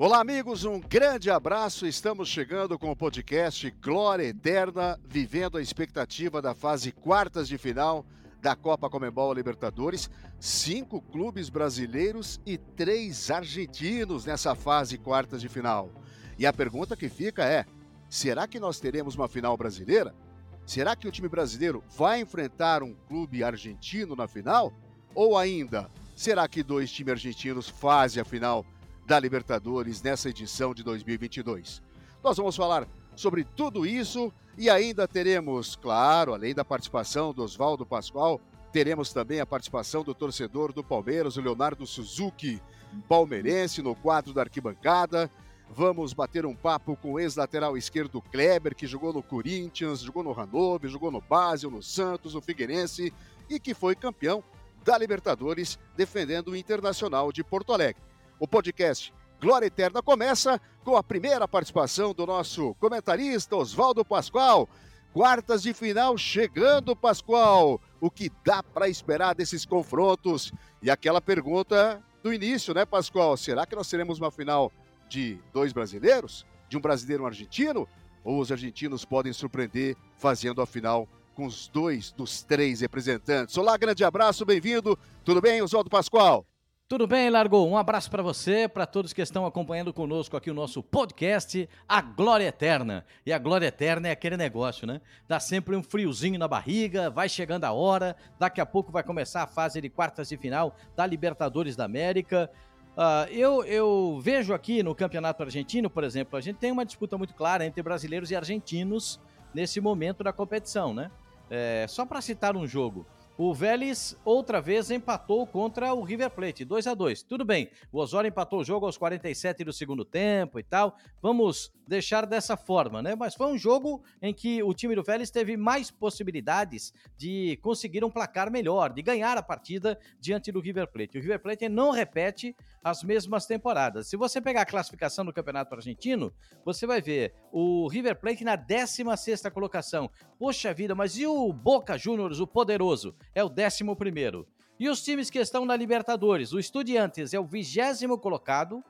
Olá, amigos, um grande abraço. Estamos chegando com o podcast Glória Eterna, vivendo a expectativa da fase quartas de final da Copa Comembol Libertadores. Cinco clubes brasileiros e três argentinos nessa fase quartas de final. E a pergunta que fica é: será que nós teremos uma final brasileira? Será que o time brasileiro vai enfrentar um clube argentino na final? Ou ainda, será que dois times argentinos fazem a final? Da Libertadores nessa edição de 2022. Nós vamos falar sobre tudo isso e ainda teremos, claro, além da participação do Oswaldo Pascoal, teremos também a participação do torcedor do Palmeiras, o Leonardo Suzuki, palmeirense, no quadro da arquibancada. Vamos bater um papo com o ex-lateral esquerdo Kleber, que jogou no Corinthians, jogou no Hannover, jogou no Basel, no Santos, no Figueirense e que foi campeão da Libertadores defendendo o Internacional de Porto Alegre. O podcast Glória Eterna começa com a primeira participação do nosso comentarista Oswaldo Pascoal. Quartas de final chegando, Pascoal. O que dá para esperar desses confrontos? E aquela pergunta do início, né, Pascoal? Será que nós teremos uma final de dois brasileiros? De um brasileiro e um argentino? Ou os argentinos podem surpreender fazendo a final com os dois dos três representantes? Olá, grande abraço, bem-vindo. Tudo bem, Oswaldo Pascoal? Tudo bem, Largou? Um abraço para você, para todos que estão acompanhando conosco aqui o nosso podcast, A Glória Eterna. E a Glória Eterna é aquele negócio, né? Dá sempre um friozinho na barriga, vai chegando a hora, daqui a pouco vai começar a fase de quartas de final da Libertadores da América. Uh, eu, eu vejo aqui no Campeonato Argentino, por exemplo, a gente tem uma disputa muito clara entre brasileiros e argentinos nesse momento da competição, né? É, só para citar um jogo, o Vélez outra vez empatou contra o River Plate, 2 a 2 Tudo bem, o Osório empatou o jogo aos 47 do segundo tempo e tal. Vamos deixar dessa forma, né? Mas foi um jogo em que o time do Vélez teve mais possibilidades de conseguir um placar melhor, de ganhar a partida diante do River Plate. O River Plate não repete as mesmas temporadas. Se você pegar a classificação do Campeonato Argentino, você vai ver o River Plate na 16 colocação. Poxa vida, mas e o Boca Juniors, o poderoso? É o 11. E os times que estão na Libertadores? O Estudiantes é o vigésimo colocado,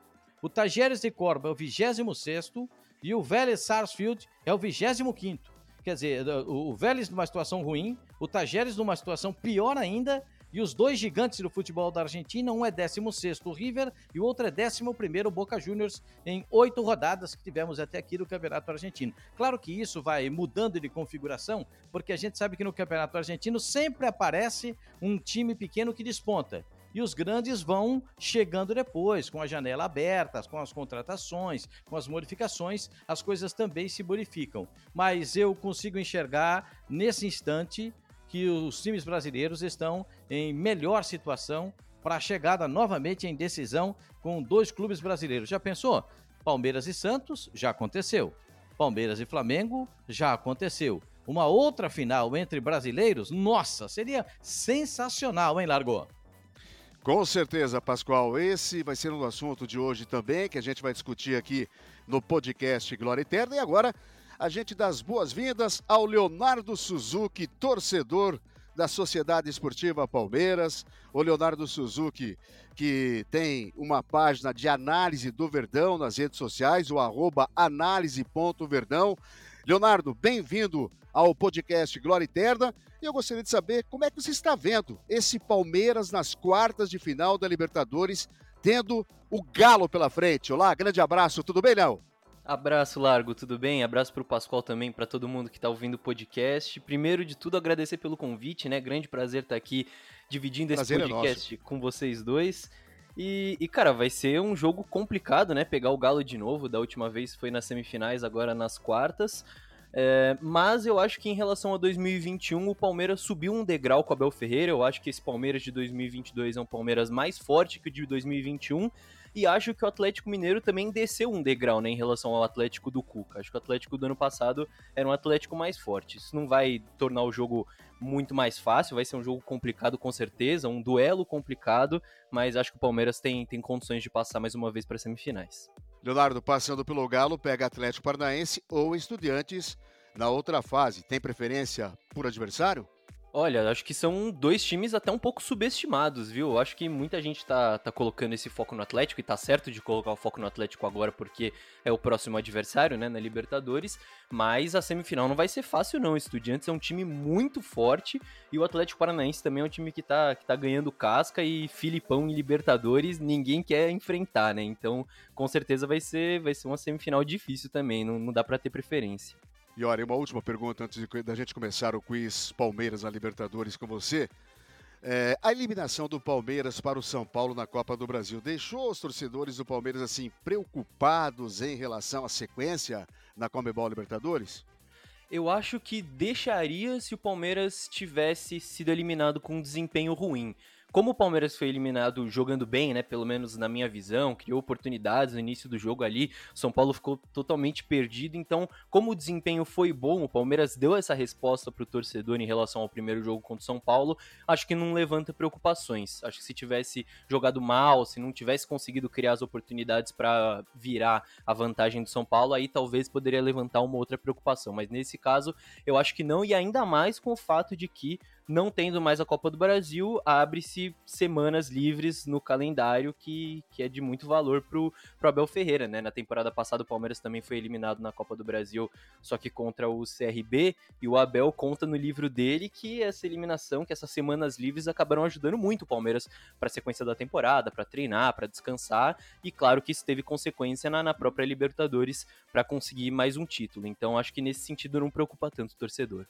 o Tajeres de Corba é o vigésimo sexto e o Vélez Sarsfield é o vigésimo quinto. Quer dizer, o Vélez numa situação ruim, o Tajeres numa situação pior ainda e os dois gigantes do futebol da Argentina, um é 16 o River e o outro é 11 o Boca Juniors, em oito rodadas que tivemos até aqui no Campeonato Argentino. Claro que isso vai mudando de configuração, porque a gente sabe que no Campeonato Argentino sempre aparece um time pequeno que desponta e os grandes vão chegando depois, com a janela aberta, com as contratações, com as modificações, as coisas também se modificam. Mas eu consigo enxergar nesse instante que os times brasileiros estão em melhor situação para a chegada novamente em decisão com dois clubes brasileiros. Já pensou? Palmeiras e Santos já aconteceu. Palmeiras e Flamengo já aconteceu. Uma outra final entre brasileiros, nossa, seria sensacional, hein, Largou? Com certeza, Pascoal. Esse vai ser um assunto de hoje também, que a gente vai discutir aqui no podcast Glória Eterna. E agora a gente dá as boas-vindas ao Leonardo Suzuki, torcedor da Sociedade Esportiva Palmeiras. O Leonardo Suzuki, que tem uma página de análise do Verdão nas redes sociais, o arroba análise.verdão. Leonardo, bem-vindo ao podcast Glória Eterna. E eu gostaria de saber como é que você está vendo esse Palmeiras nas quartas de final da Libertadores, tendo o Galo pela frente. Olá, grande abraço, tudo bem, Léo? Abraço largo, tudo bem? Abraço para o Pascoal também, para todo mundo que está ouvindo o podcast. Primeiro de tudo, agradecer pelo convite, né? Grande prazer estar tá aqui dividindo prazer esse é podcast é com vocês dois. E, e, cara, vai ser um jogo complicado, né? Pegar o Galo de novo. Da última vez foi nas semifinais, agora nas quartas. É, mas eu acho que em relação a 2021, o Palmeiras subiu um degrau com o Abel Ferreira. Eu acho que esse Palmeiras de 2022 é um Palmeiras mais forte que o de 2021. E acho que o Atlético Mineiro também desceu um degrau né, em relação ao Atlético do Cuca. Acho que o Atlético do ano passado era um Atlético mais forte. Isso não vai tornar o jogo muito mais fácil, vai ser um jogo complicado com certeza, um duelo complicado, mas acho que o Palmeiras tem, tem condições de passar mais uma vez para as semifinais. Leonardo, passando pelo Galo, pega Atlético Paranaense ou Estudiantes na outra fase. Tem preferência por adversário? Olha, acho que são dois times até um pouco subestimados, viu? Acho que muita gente tá, tá colocando esse foco no Atlético, e tá certo de colocar o foco no Atlético agora, porque é o próximo adversário, né, na Libertadores, mas a semifinal não vai ser fácil não, o Estudiantes é um time muito forte, e o Atlético Paranaense também é um time que tá, que tá ganhando casca, e Filipão em Libertadores ninguém quer enfrentar, né, então com certeza vai ser, vai ser uma semifinal difícil também, não, não dá para ter preferência. E olha, uma última pergunta antes de, da gente começar o quiz Palmeiras na Libertadores com você. É, a eliminação do Palmeiras para o São Paulo na Copa do Brasil deixou os torcedores do Palmeiras assim preocupados em relação à sequência na Comebol Libertadores? Eu acho que deixaria se o Palmeiras tivesse sido eliminado com um desempenho ruim. Como o Palmeiras foi eliminado jogando bem, né, pelo menos na minha visão, criou oportunidades no início do jogo ali, São Paulo ficou totalmente perdido. Então, como o desempenho foi bom, o Palmeiras deu essa resposta para o torcedor em relação ao primeiro jogo contra o São Paulo, acho que não levanta preocupações. Acho que se tivesse jogado mal, se não tivesse conseguido criar as oportunidades para virar a vantagem do São Paulo, aí talvez poderia levantar uma outra preocupação. Mas nesse caso, eu acho que não, e ainda mais com o fato de que não tendo mais a Copa do Brasil, abre-se semanas livres no calendário que, que é de muito valor pro, pro Abel Ferreira, né? Na temporada passada o Palmeiras também foi eliminado na Copa do Brasil, só que contra o CRB, e o Abel conta no livro dele que essa eliminação, que essas semanas livres acabaram ajudando muito o Palmeiras para a sequência da temporada, para treinar, para descansar, e claro que isso teve consequência na, na própria Libertadores para conseguir mais um título. Então acho que nesse sentido não preocupa tanto o torcedor.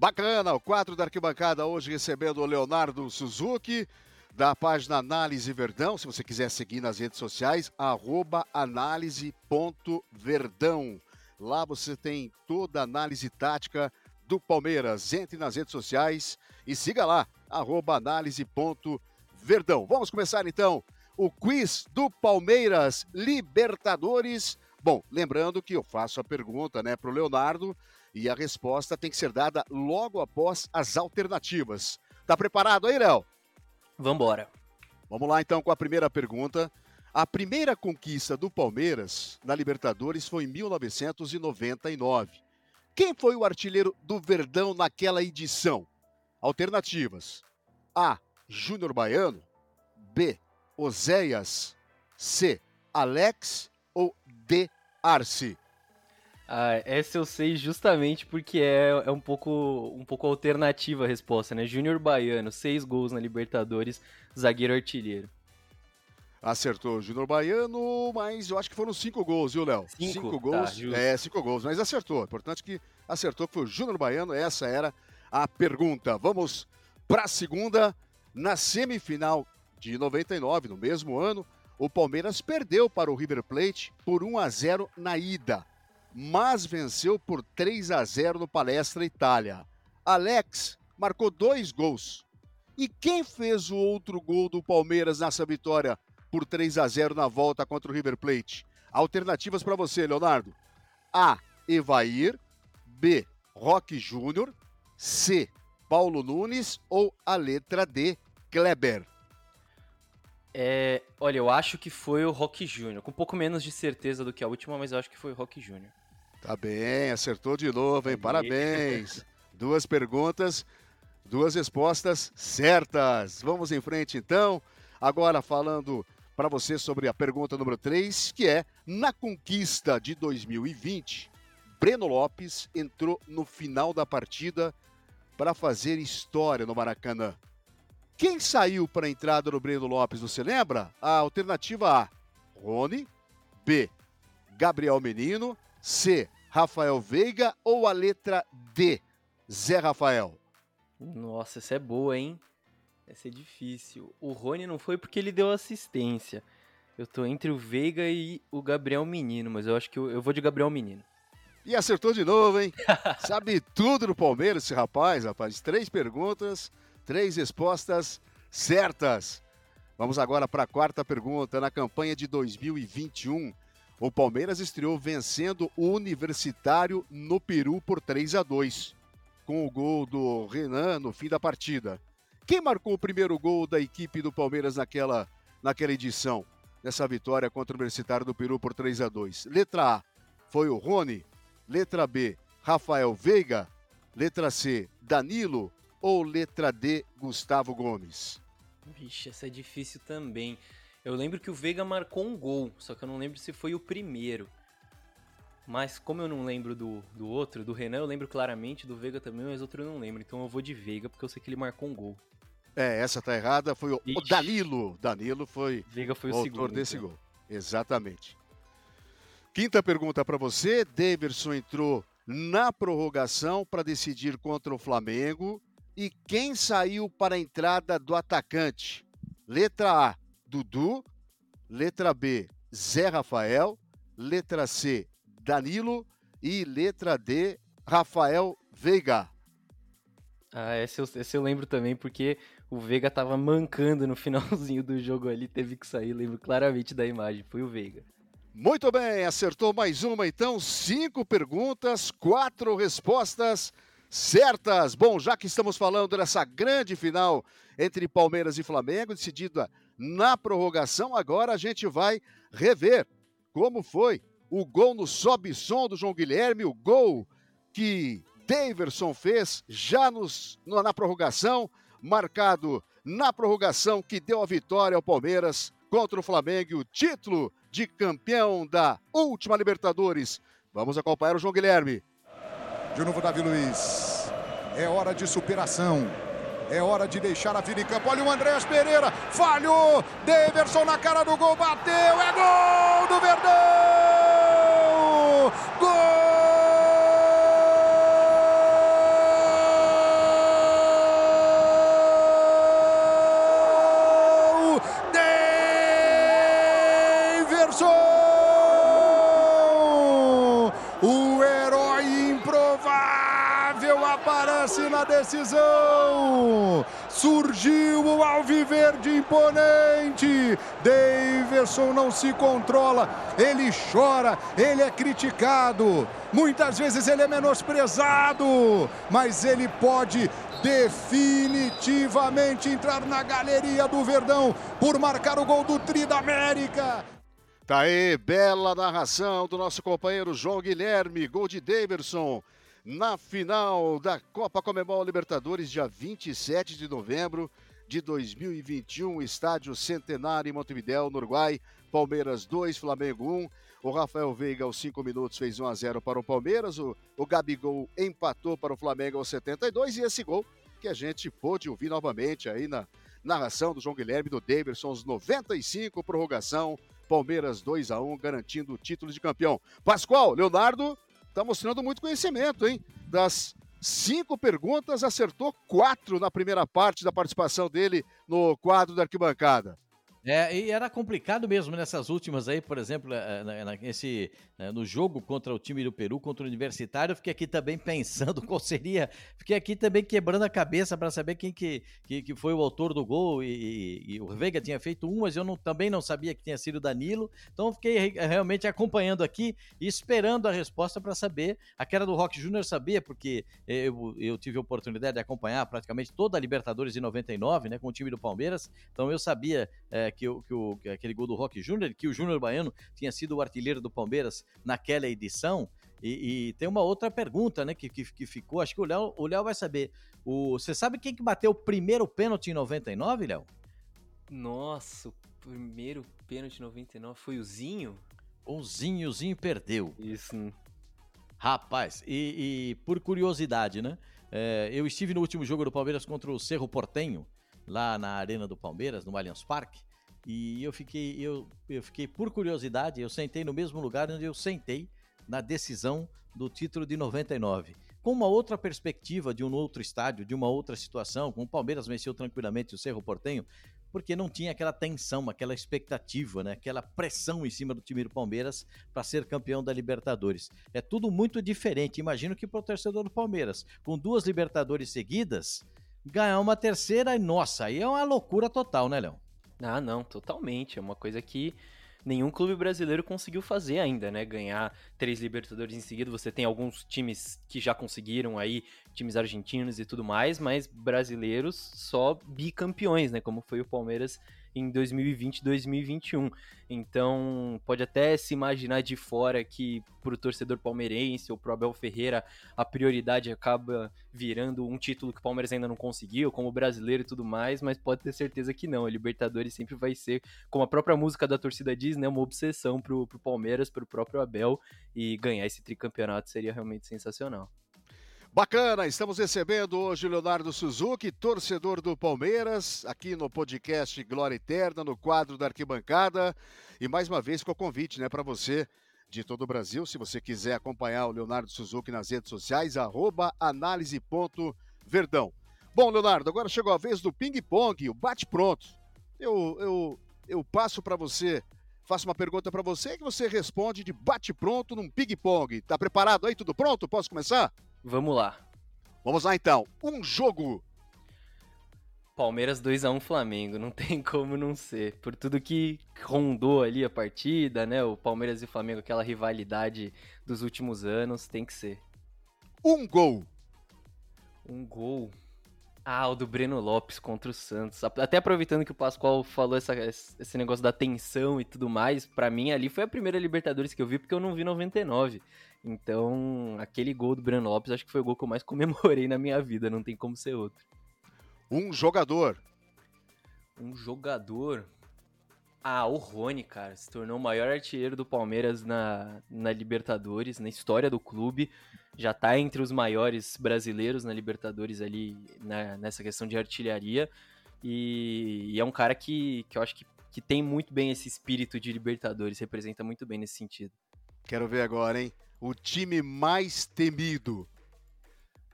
Bacana, o quadro da arquibancada hoje recebendo o Leonardo Suzuki, da página Análise Verdão. Se você quiser seguir nas redes sociais, análise.verdão. Lá você tem toda a análise tática do Palmeiras. Entre nas redes sociais e siga lá, análise.verdão. Vamos começar então o quiz do Palmeiras Libertadores. Bom, lembrando que eu faço a pergunta né, para o Leonardo e a resposta tem que ser dada logo após as alternativas. Tá preparado aí, Léo? Vambora. Vamos lá então com a primeira pergunta. A primeira conquista do Palmeiras na Libertadores foi em 1999. Quem foi o artilheiro do Verdão naquela edição? Alternativas: A. Júnior Baiano, B. Oséias, C. Alex ou D. Arce? Ah, essa eu sei justamente porque é, é um, pouco, um pouco alternativa a resposta, né? Júnior Baiano, seis gols na Libertadores, zagueiro artilheiro. Acertou Júnior Baiano, mas eu acho que foram cinco gols, viu, Léo? Cinco, cinco tá, gols. Tá, é, cinco gols, mas acertou. Importante que acertou que foi o Júnior Baiano, essa era a pergunta. Vamos para a segunda. Na semifinal de 99, no mesmo ano, o Palmeiras perdeu para o River Plate por 1 a 0 na ida mas venceu por 3 a 0 no Palestra Itália. Alex marcou dois gols. E quem fez o outro gol do Palmeiras nessa vitória por 3 a 0 na volta contra o River Plate? Alternativas para você, Leonardo. A. Evair. B. Roque Júnior. C. Paulo Nunes. Ou a letra D. Kleber. É, olha, eu acho que foi o Rock Júnior, com um pouco menos de certeza do que a última, mas eu acho que foi o Rock Júnior. Tá bem, acertou de novo, hein? Parabéns. Duas perguntas, duas respostas certas. Vamos em frente então. Agora falando para você sobre a pergunta número 3, que é: na conquista de 2020, Breno Lopes entrou no final da partida para fazer história no Maracanã. Quem saiu para a entrada do Breno Lopes, você lembra? A alternativa A: Rony, B: Gabriel Menino, C. Rafael Veiga ou a letra D. Zé Rafael? Nossa, essa é boa, hein? Essa é difícil. O Rony não foi porque ele deu assistência. Eu tô entre o Veiga e o Gabriel Menino, mas eu acho que eu, eu vou de Gabriel Menino. E acertou de novo, hein? Sabe tudo do Palmeiras, esse rapaz, rapaz. Três perguntas, três respostas certas. Vamos agora para a quarta pergunta. Na campanha de 2021, o Palmeiras estreou vencendo o Universitário no Peru por 3 a 2, com o gol do Renan no fim da partida. Quem marcou o primeiro gol da equipe do Palmeiras naquela, naquela edição, nessa vitória contra o Universitário do Peru por 3 a 2? Letra A foi o Rony, letra B, Rafael Veiga, letra C, Danilo ou letra D, Gustavo Gomes? Vixe, essa é difícil também. Eu lembro que o Veiga marcou um gol, só que eu não lembro se foi o primeiro. Mas como eu não lembro do, do outro, do Renan eu lembro claramente, do Veiga também, mas outro eu não lembro. Então eu vou de Veiga, porque eu sei que ele marcou um gol. É, essa tá errada, foi o, o Danilo. Danilo foi, Veiga foi o, o autor segundo, desse então. gol. Exatamente. Quinta pergunta para você. Daverson entrou na prorrogação para decidir contra o Flamengo. E quem saiu para a entrada do atacante? Letra A, Dudu. Letra B, Zé Rafael. Letra C, Danilo. E letra D, Rafael Veiga. Ah, esse eu, esse eu lembro também, porque o Veiga tava mancando no finalzinho do jogo ali, teve que sair, lembro claramente da imagem, foi o Veiga. Muito bem, acertou mais uma então, cinco perguntas, quatro respostas certas. Bom, já que estamos falando dessa grande final entre Palmeiras e Flamengo, decidida na prorrogação, agora a gente vai rever como foi o gol no sobe-som do João Guilherme, o gol que Daverson fez já nos, na prorrogação, marcado na prorrogação que deu a vitória ao Palmeiras contra o Flamengo o título de campeão da última Libertadores. Vamos acompanhar o João Guilherme. De novo, Davi Luiz. É hora de superação. É hora de deixar a vida em campo. Olha o Andréas Pereira. Falhou. Daverson na cara do gol. Bateu. É gol do Verdão. Gol! na decisão. Imponente. Daverson não se controla. Ele chora, ele é criticado. Muitas vezes ele é menosprezado, mas ele pode definitivamente entrar na galeria do Verdão por marcar o gol do Tri da América. Tá aí, bela narração do nosso companheiro João Guilherme, gol de Daverson na final da Copa Comebol Libertadores, dia 27 de novembro de 2021, estádio Centenário em Montevidéu, no Uruguai. Palmeiras 2, Flamengo 1. O Rafael Veiga, aos 5 minutos, fez 1 a 0 para o Palmeiras. O, o Gabigol empatou para o Flamengo aos 72. E esse gol que a gente pôde ouvir novamente aí na narração do João Guilherme, do Davidson, aos 95, prorrogação. Palmeiras 2 a 1 garantindo o título de campeão. Pascoal, Leonardo, está mostrando muito conhecimento, hein? Das cinco perguntas, acertou quatro na primeira parte da participação dele no quadro da arquibancada. É, e era complicado mesmo nessas últimas aí, por exemplo, eh, eh, nesse, eh, no jogo contra o time do Peru, contra o Universitário, eu fiquei aqui também pensando qual seria, fiquei aqui também quebrando a cabeça para saber quem que, que, que, foi o autor do gol, e, e, o Veiga tinha feito um, mas eu não, também não sabia que tinha sido Danilo, então fiquei realmente acompanhando aqui e esperando a resposta para saber, a do Rock Júnior sabia, porque eu, eu tive a oportunidade de acompanhar praticamente toda a Libertadores de 99, né, com o time do Palmeiras, então eu sabia é, que, o, que, o, aquele gol do Rock Júnior, que o Júnior Baiano tinha sido o artilheiro do Palmeiras naquela edição. E, e tem uma outra pergunta, né, que, que, que ficou, acho que o Léo, o Léo vai saber. O, você sabe quem que bateu o primeiro pênalti em 99, Léo? Nossa, o primeiro pênalti em 99 foi o Zinho? O Zinho, o Zinho perdeu. Isso. Rapaz, e, e por curiosidade, né? É, eu estive no último jogo do Palmeiras contra o Cerro Portenho, lá na Arena do Palmeiras, no Allianz Parque. E eu fiquei, eu, eu fiquei por curiosidade, eu sentei no mesmo lugar onde eu sentei na decisão do título de 99. Com uma outra perspectiva de um outro estádio, de uma outra situação, com o Palmeiras venceu tranquilamente o Cerro Portenho, porque não tinha aquela tensão, aquela expectativa, né? aquela pressão em cima do time do Palmeiras para ser campeão da Libertadores. É tudo muito diferente. Imagino que para o torcedor do Palmeiras, com duas Libertadores seguidas, ganhar uma terceira, nossa, aí é uma loucura total, né, Léo? Ah, não, totalmente. É uma coisa que nenhum clube brasileiro conseguiu fazer ainda, né? Ganhar três Libertadores em seguida. Você tem alguns times que já conseguiram aí, times argentinos e tudo mais, mas brasileiros só bicampeões, né? Como foi o Palmeiras em 2020 2021. Então, pode até se imaginar de fora que para o torcedor palmeirense ou para o Abel Ferreira a prioridade acaba virando um título que o Palmeiras ainda não conseguiu, como brasileiro e tudo mais, mas pode ter certeza que não. A Libertadores sempre vai ser, como a própria música da torcida diz, né, uma obsessão para o Palmeiras, para o próprio Abel, e ganhar esse tricampeonato seria realmente sensacional. Bacana, estamos recebendo hoje Leonardo Suzuki, torcedor do Palmeiras, aqui no podcast Glória Eterna, no quadro da arquibancada. E mais uma vez com o convite, né, para você de todo o Brasil, se você quiser acompanhar o Leonardo Suzuki nas redes sociais, arroba análise.verdão. Bom, Leonardo, agora chegou a vez do ping-pong, o bate-pronto. Eu, eu, eu passo para você, faço uma pergunta para você que você responde de bate-pronto num ping-pong. Tá preparado aí? Tudo pronto? Posso começar? Vamos lá. Vamos lá então. Um jogo. Palmeiras 2 a 1 Flamengo, não tem como não ser. Por tudo que rondou ali a partida, né? O Palmeiras e o Flamengo, aquela rivalidade dos últimos anos, tem que ser. Um gol. Um gol. Ah, o do Breno Lopes contra o Santos. Até aproveitando que o Pascoal falou essa, esse negócio da tensão e tudo mais, para mim ali foi a primeira Libertadores que eu vi, porque eu não vi 99. Então, aquele gol do Breno Lopes, acho que foi o gol que eu mais comemorei na minha vida, não tem como ser outro. Um jogador. Um jogador. Ah, o Rony, cara, se tornou o maior artilheiro do Palmeiras na, na Libertadores, na história do clube. Já tá entre os maiores brasileiros na Libertadores ali, né, nessa questão de artilharia. E, e, é um cara que, que eu acho que, que tem muito bem esse espírito de Libertadores, representa muito bem nesse sentido. Quero ver agora, hein? O time mais temido.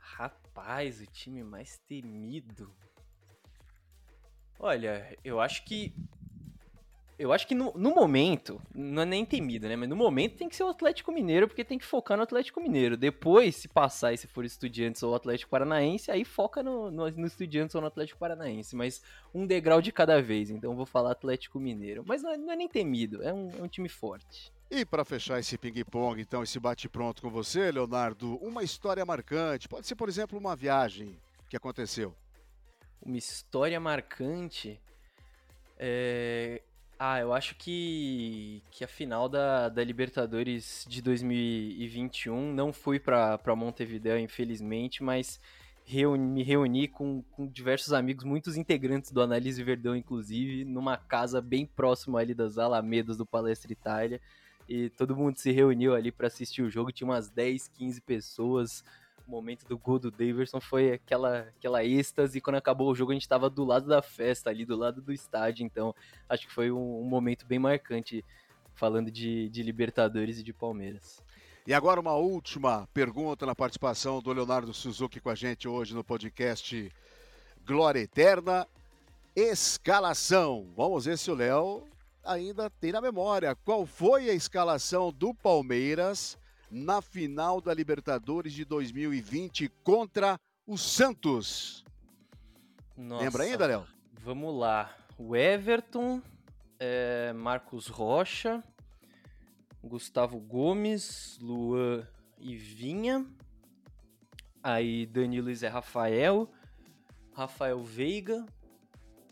Rapaz, o time mais temido. Olha, eu acho que. Eu acho que no, no, momento, não é nem temido, né? Mas no momento tem que ser o Atlético Mineiro, porque tem que focar no Atlético Mineiro. Depois, se passar e se for Estudiantes ou Atlético Paranaense, aí foca no, no, no Estudiantes ou no Atlético Paranaense. Mas um degrau de cada vez, então eu vou falar Atlético Mineiro. Mas não é, não é nem temido, é um, é um time forte. E para fechar esse ping-pong, então, esse bate-pronto com você, Leonardo, uma história marcante. Pode ser, por exemplo, uma viagem que aconteceu. Uma história marcante. É... Ah, eu acho que, que a final da, da Libertadores de 2021 não fui para Montevideo, infelizmente, mas reuni, me reuni com, com diversos amigos, muitos integrantes do Analise Verdão, inclusive, numa casa bem próxima ali das Alamedas do Palestra Itália e todo mundo se reuniu ali para assistir o jogo, tinha umas 10, 15 pessoas. Momento do gol do Daverson foi aquela, aquela êxtase, quando acabou o jogo a gente estava do lado da festa, ali do lado do estádio, então acho que foi um, um momento bem marcante falando de, de Libertadores e de Palmeiras. E agora uma última pergunta na participação do Leonardo Suzuki com a gente hoje no podcast Glória Eterna. Escalação. Vamos ver se o Léo ainda tem na memória qual foi a escalação do Palmeiras na final da Libertadores de 2020 contra o Santos. Nossa, Lembra ainda, Léo? Vamos lá. O Everton, é, Marcos Rocha, Gustavo Gomes, Luan e Vinha. Aí Danilo e Zé Rafael, Rafael Veiga,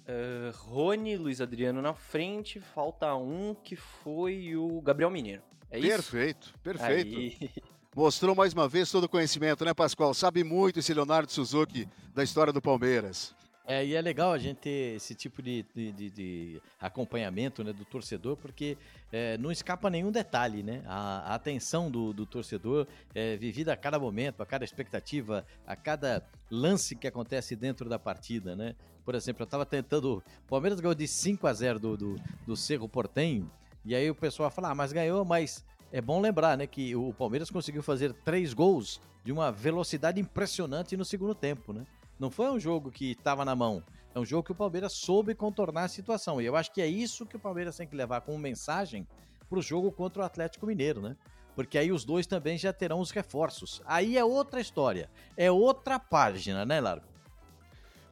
Uh, Rony, Luiz Adriano na frente, falta um que foi o Gabriel Mineiro. É perfeito, isso? perfeito. Aí... Mostrou mais uma vez todo o conhecimento, né, Pascoal? Sabe muito esse Leonardo Suzuki da história do Palmeiras. É, e é legal a gente ter esse tipo de, de, de, de acompanhamento né, do torcedor, porque é, não escapa nenhum detalhe, né? A, a atenção do, do, torcedor é vivida a cada momento, a cada expectativa, a cada lance que acontece dentro da partida, né? Por exemplo, eu estava tentando. O Palmeiras ganhou de 5 a 0 do, do, do Cerro Portenho, e aí o pessoal fala, ah, mas ganhou, mas é bom lembrar, né, que o Palmeiras conseguiu fazer três gols de uma velocidade impressionante no segundo tempo, né? Não foi um jogo que estava na mão. É um jogo que o Palmeiras soube contornar a situação. E eu acho que é isso que o Palmeiras tem que levar como mensagem para o jogo contra o Atlético Mineiro, né? Porque aí os dois também já terão os reforços. Aí é outra história. É outra página, né, Largo?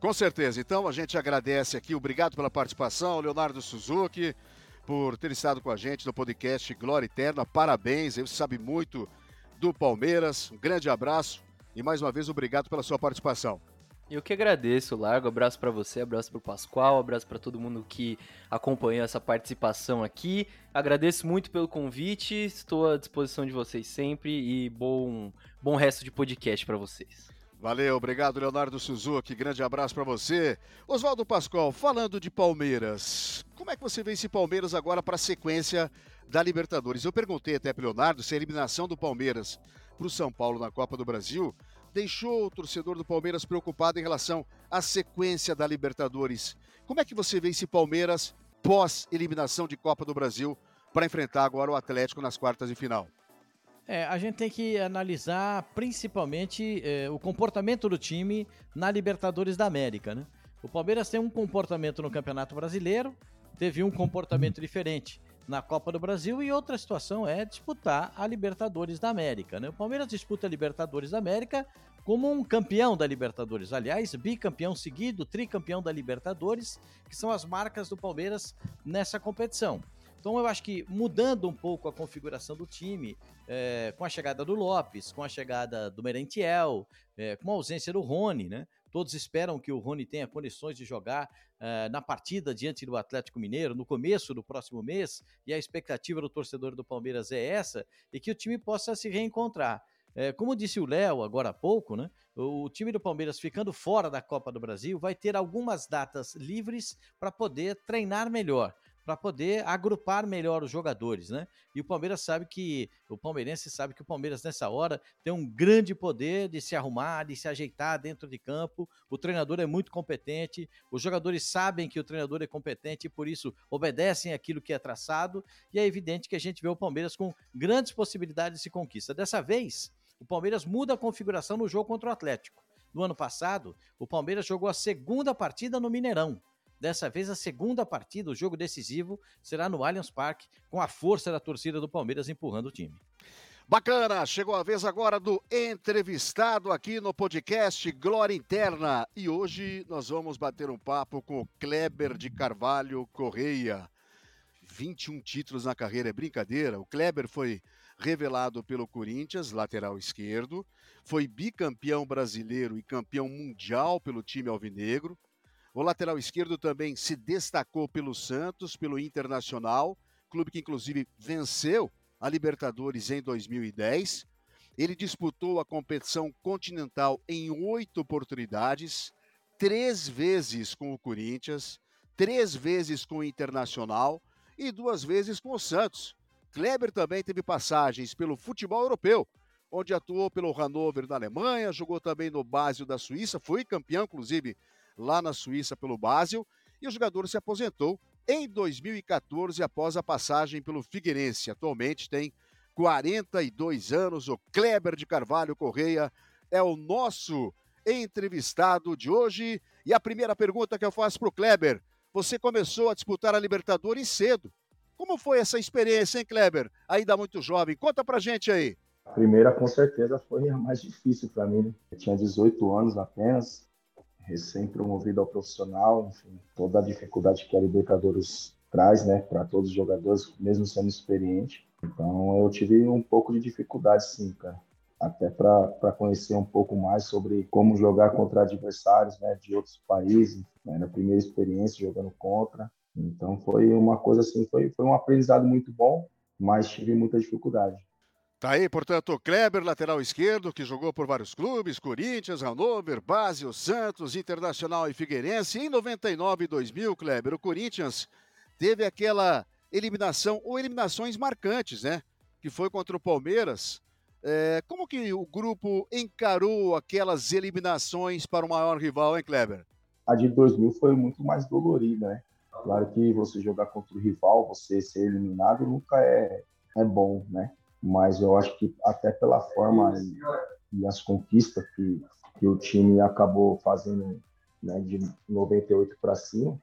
Com certeza. Então a gente agradece aqui. Obrigado pela participação, Leonardo Suzuki, por ter estado com a gente no podcast Glória Eterna. Parabéns. Você sabe muito do Palmeiras. Um grande abraço E mais uma vez, obrigado pela sua participação. Eu que agradeço, Largo. Abraço para você, abraço para o Pascoal, abraço para todo mundo que acompanhou essa participação aqui. Agradeço muito pelo convite, estou à disposição de vocês sempre e bom, bom resto de podcast para vocês. Valeu, obrigado Leonardo Suzuki, grande abraço para você. Oswaldo Pascoal, falando de Palmeiras, como é que você vê esse Palmeiras agora para a sequência da Libertadores? Eu perguntei até para Leonardo se a eliminação do Palmeiras para o São Paulo na Copa do Brasil deixou o torcedor do Palmeiras preocupado em relação à sequência da Libertadores. Como é que você vê esse Palmeiras pós eliminação de Copa do Brasil para enfrentar agora o Atlético nas quartas de final? É, a gente tem que analisar principalmente é, o comportamento do time na Libertadores da América, né? O Palmeiras tem um comportamento no Campeonato Brasileiro, teve um comportamento diferente na Copa do Brasil e outra situação é disputar a Libertadores da América. Né? O Palmeiras disputa a Libertadores da América como um campeão da Libertadores. Aliás, bicampeão seguido, tricampeão da Libertadores, que são as marcas do Palmeiras nessa competição. Então eu acho que mudando um pouco a configuração do time, é, com a chegada do Lopes, com a chegada do Merentiel, é, com a ausência do Rony, né? Todos esperam que o Rony tenha condições de jogar uh, na partida diante do Atlético Mineiro no começo do próximo mês, e a expectativa do torcedor do Palmeiras é essa, e que o time possa se reencontrar. É, como disse o Léo agora há pouco, né? O time do Palmeiras ficando fora da Copa do Brasil vai ter algumas datas livres para poder treinar melhor para poder agrupar melhor os jogadores, né? E o Palmeiras sabe que o palmeirense sabe que o Palmeiras nessa hora tem um grande poder de se arrumar, de se ajeitar dentro de campo. O treinador é muito competente, os jogadores sabem que o treinador é competente e por isso obedecem aquilo que é traçado. E é evidente que a gente vê o Palmeiras com grandes possibilidades de conquista. Dessa vez, o Palmeiras muda a configuração no jogo contra o Atlético. No ano passado, o Palmeiras jogou a segunda partida no Mineirão Dessa vez, a segunda partida, o jogo decisivo, será no Allianz Parque, com a força da torcida do Palmeiras empurrando o time. Bacana, chegou a vez agora do entrevistado aqui no podcast Glória Interna. E hoje nós vamos bater um papo com o Kleber de Carvalho Correia. 21 títulos na carreira é brincadeira. O Kleber foi revelado pelo Corinthians, lateral esquerdo, foi bicampeão brasileiro e campeão mundial pelo time alvinegro o lateral esquerdo também se destacou pelo Santos, pelo Internacional, clube que inclusive venceu a Libertadores em 2010. Ele disputou a competição continental em oito oportunidades, três vezes com o Corinthians, três vezes com o Internacional e duas vezes com o Santos. Kleber também teve passagens pelo futebol europeu, onde atuou pelo Hannover da Alemanha, jogou também no Basel da Suíça, foi campeão, inclusive, lá na Suíça pelo Basel, e o jogador se aposentou em 2014 após a passagem pelo Figueirense. Atualmente tem 42 anos. O Kleber de Carvalho Correia é o nosso entrevistado de hoje. E a primeira pergunta que eu faço para o Kleber: você começou a disputar a Libertadores cedo. Como foi essa experiência, hein, Kleber? Ainda muito jovem. Conta pra gente aí. A primeira, com certeza, foi a mais difícil para mim. Né? Eu tinha 18 anos apenas, recém-promovido ao profissional, enfim, toda a dificuldade que a Libertadores traz, né, para todos os jogadores, mesmo sendo experiente. Então, eu tive um pouco de dificuldade, sim, cara. Até para conhecer um pouco mais sobre como jogar contra adversários né, de outros países. Né, a primeira experiência jogando contra. Então, foi uma coisa assim, foi, foi um aprendizado muito bom, mas tive muita dificuldade. Tá aí, portanto, Kleber, lateral esquerdo, que jogou por vários clubes, Corinthians, Hannover, Basel, Santos, Internacional e Figueirense. Em 99 e 2000, Kleber, o Corinthians teve aquela eliminação, ou eliminações marcantes, né? Que foi contra o Palmeiras. É, como que o grupo encarou aquelas eliminações para o maior rival, hein, Kleber? A de 2000 foi muito mais dolorida, né? Claro que você jogar contra o rival, você ser eliminado nunca é, é bom, né? Mas eu acho que até pela forma e, as conquistas que, que o time acabou fazendo né, de 98 para cima,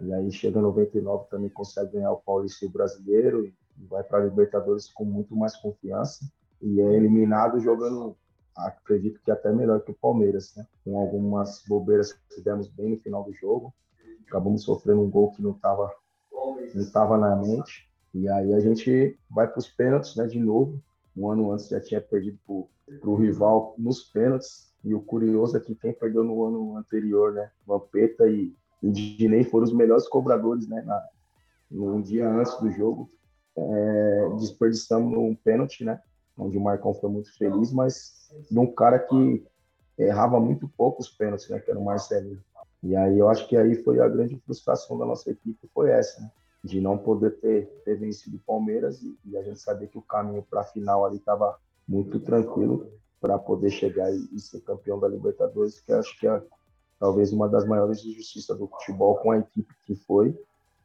e aí chega 99 também consegue ganhar o Paulista e o Brasileiro e vai para a Libertadores com muito mais confiança e é eliminado jogando acredito que até melhor que o Palmeiras, né? Com algumas bobeiras que fizemos bem no final do jogo, acabamos sofrendo um gol que não estava não tava na mente e aí a gente vai para os pênaltis, né, de novo. Um ano antes já tinha perdido para o rival nos pênaltis. E o curioso é que quem perdeu no ano anterior, né? Vampeta e, e Dinei foram os melhores cobradores, né? Na, um dia antes do jogo. É, desperdiçamos um pênalti, né? Onde o Marcão foi muito feliz, mas num cara que errava muito pouco os pênaltis, né? Que era o Marcelinho. E aí eu acho que aí foi a grande frustração da nossa equipe, foi essa, né? De não poder ter, ter vencido o Palmeiras e, e, a gente sabia que o caminho para a final ali estava muito tranquilo para poder chegar e, e, ser campeão da Libertadores, que acho que é talvez uma das maiores injustiças do futebol com a equipe que foi.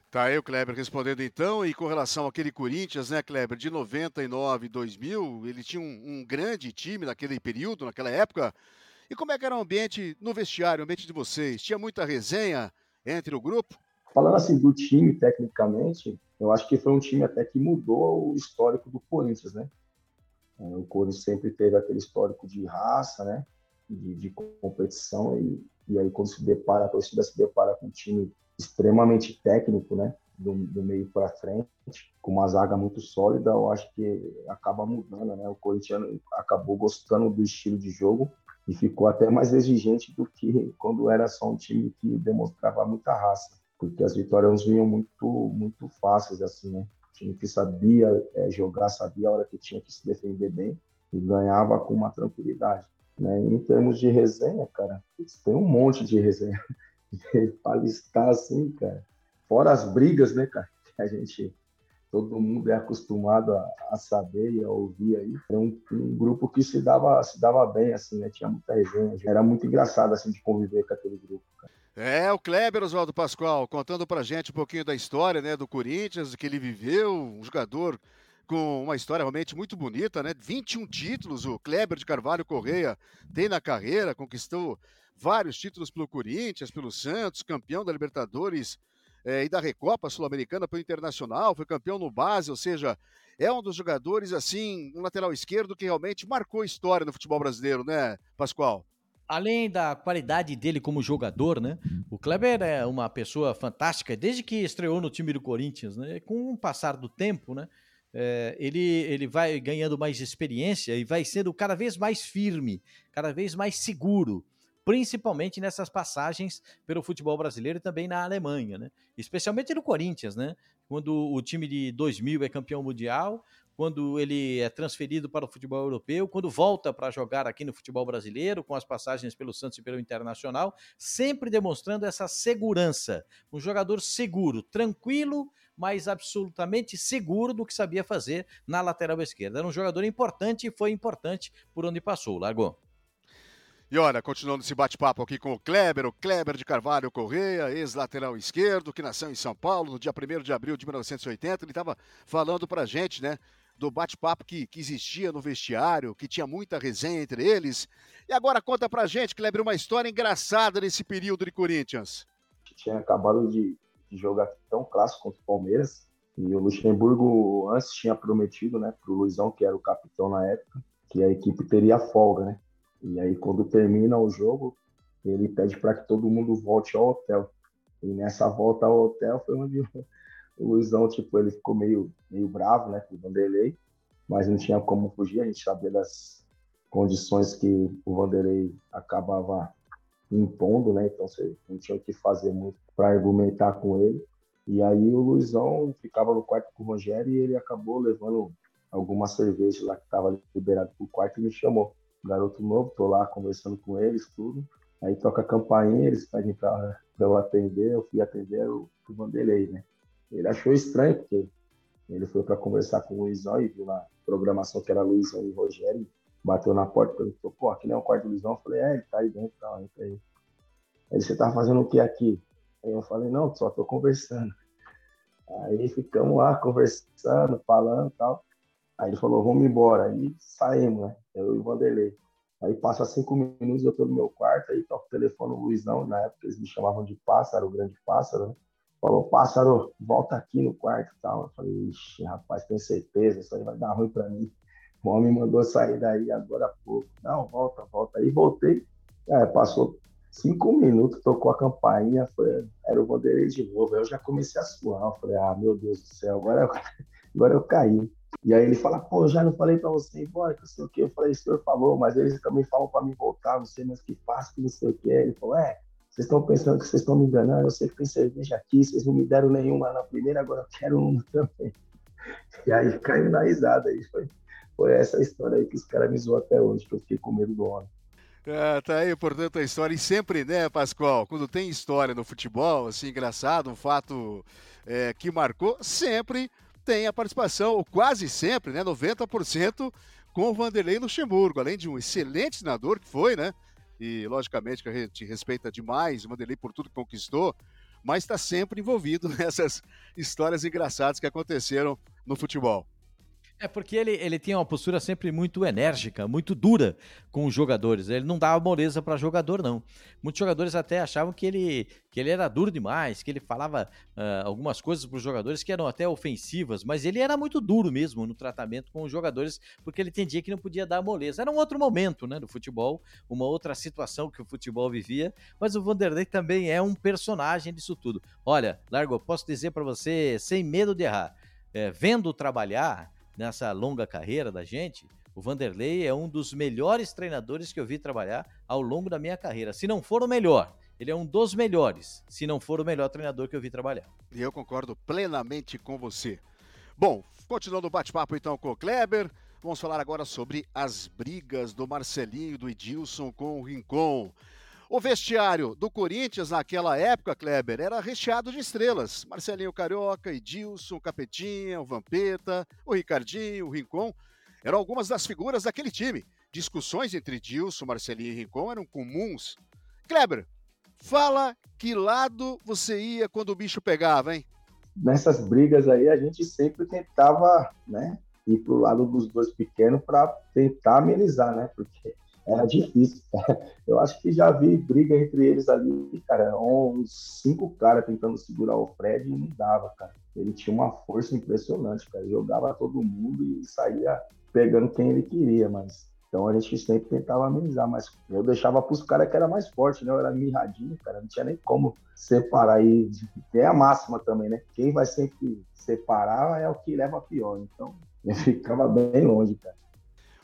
Tá aí o Kleber respondendo então, e com relação àquele Corinthians, né, Kleber, de 99 2000, ele tinha um, um grande time naquele período, naquela época. E como é que era o ambiente no vestiário, o ambiente de vocês? Tinha muita resenha entre o grupo? Falando assim do time, tecnicamente, eu acho que foi um time até que mudou o histórico do Corinthians, né? É, o Corinthians sempre teve aquele histórico de raça, né? De, de competição, e, e aí quando se depara, a torcida se depara com um time extremamente técnico, né? Do, do meio para frente, com uma zaga muito sólida, eu acho que acaba mudando, né? O Corinthians acabou gostando do estilo de jogo e ficou até mais exigente do que quando era só um time que demonstrava muita raça porque as vitórias vinham muito muito fáceis assim, né? O time que sabia é, jogar, sabia a hora que tinha que se defender bem e ganhava com uma tranquilidade. Né? Em termos de resenha, cara, tem um monte de resenha para listar assim, cara. Fora as brigas, né, cara? Que a gente todo mundo é acostumado a, a saber e a ouvir aí. Era um, um, grupo que se dava se dava bem assim, né? Tinha muita resenha, era muito engraçado assim de conviver com aquele grupo. Cara. É, o Kleber Oswaldo Pascoal, contando pra gente um pouquinho da história, né, do Corinthians, que ele viveu, um jogador com uma história realmente muito bonita, né? 21 títulos o Kleber de Carvalho Correia tem na carreira, conquistou vários títulos pelo Corinthians, pelo Santos, campeão da Libertadores é, e da Recopa Sul-Americana pelo Internacional, foi campeão no base, ou seja, é um dos jogadores, assim, um lateral esquerdo que realmente marcou história no futebol brasileiro, né, Pascoal? Além da qualidade dele como jogador, né? O Kleber é uma pessoa fantástica desde que estreou no time do Corinthians, né? Com o passar do tempo, né? É, ele, ele vai ganhando mais experiência e vai sendo cada vez mais firme, cada vez mais seguro, principalmente nessas passagens pelo futebol brasileiro e também na Alemanha, né? Especialmente no Corinthians, né? Quando o time de 2000 é campeão mundial, quando ele é transferido para o futebol europeu, quando volta para jogar aqui no futebol brasileiro, com as passagens pelo Santos e pelo Internacional, sempre demonstrando essa segurança. Um jogador seguro, tranquilo, mas absolutamente seguro do que sabia fazer na lateral esquerda. Era um jogador importante e foi importante por onde passou. Largou. E olha, continuando esse bate-papo aqui com o Kleber, o Kleber de Carvalho Correia, ex-lateral esquerdo, que nasceu em São Paulo no dia 1 de abril de 1980. Ele estava falando para a gente, né, do bate-papo que, que existia no vestiário, que tinha muita resenha entre eles. E agora conta pra gente, Kleber, uma história engraçada nesse período de Corinthians. Tinha acabado de, de jogar tão clássico contra o Palmeiras, e o Luxemburgo antes tinha prometido, né, pro Luizão, que era o capitão na época, que a equipe teria folga, né? E aí quando termina o jogo, ele pede para que todo mundo volte ao hotel. E nessa volta ao hotel foi onde o Luizão, tipo, ele ficou meio, meio bravo, né, com o Vanderlei, mas não tinha como fugir, a gente sabia das condições que o Vanderlei acabava impondo, né, então você não tinha o que fazer muito para argumentar com ele. E aí o Luizão ficava no quarto com o Rogério e ele acabou levando alguma cerveja lá que estava liberado pro quarto e me chamou. Garoto novo, tô lá conversando com eles, tudo. Aí toca a campainha, eles pedem para eu atender, eu fui atender o, o Vanderlei, né? Ele achou estranho, porque ele foi para conversar com o Luizão e viu na programação que era Luizão e Rogério. Bateu na porta e perguntou: pô, aqui não é o quarto do Luizão? Eu falei: é, ele tá aí dentro, tá, entra aí. Ele, você tá fazendo o que aqui? Aí eu falei: não, só tô conversando. Aí ficamos lá conversando, falando e tal. Aí ele falou: vamos embora. Aí saímos, né? Eu e o Vanderlei. Aí passa cinco minutos, eu tô no meu quarto, aí toca o telefone do Luizão, na época eles me chamavam de pássaro, o grande pássaro, né? Falou, pássaro, volta aqui no quarto e tal. Eu falei, ixi, rapaz, tenho certeza, isso aí vai dar ruim para mim. O homem mandou sair daí agora há pouco. Não, volta, volta. Aí voltei. É, passou cinco minutos, tocou a campainha, foi, era o Vanderlei de novo. Aí eu já comecei a suar. Eu falei, ah, meu Deus do céu, agora eu, agora eu caí. E aí ele fala, pô, eu já não falei para você ir embora, que não sei o quê. Eu falei, senhor favor, mas eles também falam para mim voltar, não sei mais que faço, que não sei o quê. Ele falou, é, vocês estão pensando que vocês estão me enganando, eu sei que tem cerveja aqui, vocês não me deram nenhuma na primeira, agora eu quero uma também. E aí caiu na risada, aí foi, foi essa história aí que os caras me zoam até hoje, que eu fiquei com medo do homem. É, tá aí, portanto, a história. E sempre, né, Pascoal, quando tem história no futebol, assim, engraçado, um fato é, que marcou, sempre tem a participação, ou quase sempre, né, 90%, com o Vanderlei Luxemburgo, além de um excelente senador que foi, né? E, logicamente, que a gente respeita demais o Vanderlei por tudo que conquistou, mas está sempre envolvido nessas histórias engraçadas que aconteceram no futebol. É porque ele, ele tinha uma postura sempre muito enérgica, muito dura com os jogadores. Ele não dava moleza para jogador, não. Muitos jogadores até achavam que ele, que ele era duro demais, que ele falava uh, algumas coisas para os jogadores que eram até ofensivas, mas ele era muito duro mesmo no tratamento com os jogadores, porque ele entendia que não podia dar moleza. Era um outro momento né, do futebol, uma outra situação que o futebol vivia, mas o Vanderlei também é um personagem disso tudo. Olha, Largo, posso dizer para você, sem medo de errar, é, vendo trabalhar nessa longa carreira da gente, o Vanderlei é um dos melhores treinadores que eu vi trabalhar ao longo da minha carreira. Se não for o melhor, ele é um dos melhores, se não for o melhor treinador que eu vi trabalhar. E eu concordo plenamente com você. Bom, continuando o bate-papo então com o Kleber, vamos falar agora sobre as brigas do Marcelinho e do Edilson com o Rincon. O vestiário do Corinthians naquela época, Kleber, era recheado de estrelas. Marcelinho Carioca, Edilson, Capetinha, o Vampeta, o Ricardinho, o Rincon. Eram algumas das figuras daquele time. Discussões entre Edilson, Marcelinho e Rincon eram comuns. Kleber, fala que lado você ia quando o bicho pegava, hein? Nessas brigas aí, a gente sempre tentava, né, ir pro lado dos dois pequenos para tentar amenizar, né? Porque era difícil. Eu acho que já vi briga entre eles ali, cara, uns cinco caras tentando segurar o Fred e não dava, cara. Ele tinha uma força impressionante, cara. Jogava todo mundo e saía pegando quem ele queria, mas então a gente sempre tentava amenizar, mas eu deixava pros caras que era mais forte, né? Eu era mirradinho, cara, não tinha nem como separar aí. Tem a máxima também, né? Quem vai sempre separar é o que leva a pior. Então eu ficava bem longe, cara.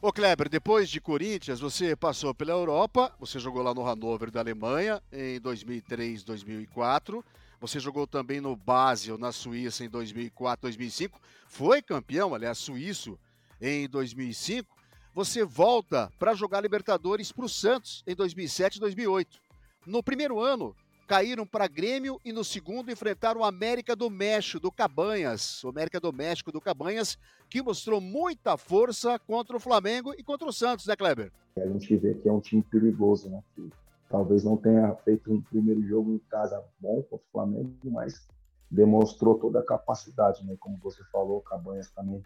Ô Kleber, depois de Corinthians, você passou pela Europa, você jogou lá no Hannover da Alemanha em 2003, 2004. Você jogou também no Basel, na Suíça, em 2004, 2005. Foi campeão, aliás, suíço, em 2005. Você volta para jogar Libertadores para o Santos em 2007 e 2008. No primeiro ano, caíram para Grêmio e no segundo enfrentaram o América do México, do Cabanhas. O América do México do Cabanhas, que mostrou muita força contra o Flamengo e contra o Santos, né, Kleber? A gente vê que é um time perigoso, né? Que talvez não tenha feito um primeiro jogo em casa bom contra o Flamengo, mas demonstrou toda a capacidade, né? Como você falou, o Cabanhas também,